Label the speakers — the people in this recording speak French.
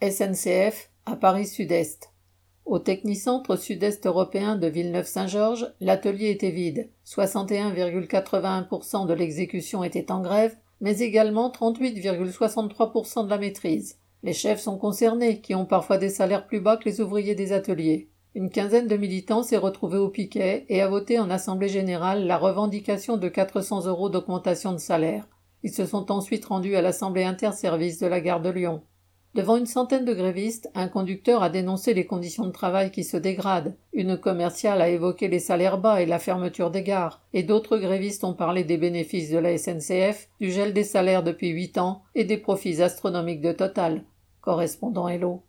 Speaker 1: SNCF à Paris Sud-Est. Au Technicentre Sud-Est européen de Villeneuve-Saint-Georges, l'atelier était vide. 61,81% de l'exécution était en grève, mais également 38,63% de la maîtrise. Les chefs sont concernés, qui ont parfois des salaires plus bas que les ouvriers des ateliers. Une quinzaine de militants s'est retrouvée au piquet et a voté en Assemblée générale la revendication de 400 euros d'augmentation de salaire. Ils se sont ensuite rendus à l'Assemblée interservice de la gare de Lyon. Devant une centaine de grévistes, un conducteur a dénoncé les conditions de travail qui se dégradent, une commerciale a évoqué les salaires bas et la fermeture des gares, et d'autres grévistes ont parlé des bénéfices de la SNCF, du gel des salaires depuis huit ans et des profits astronomiques de Total. Correspondant Hello.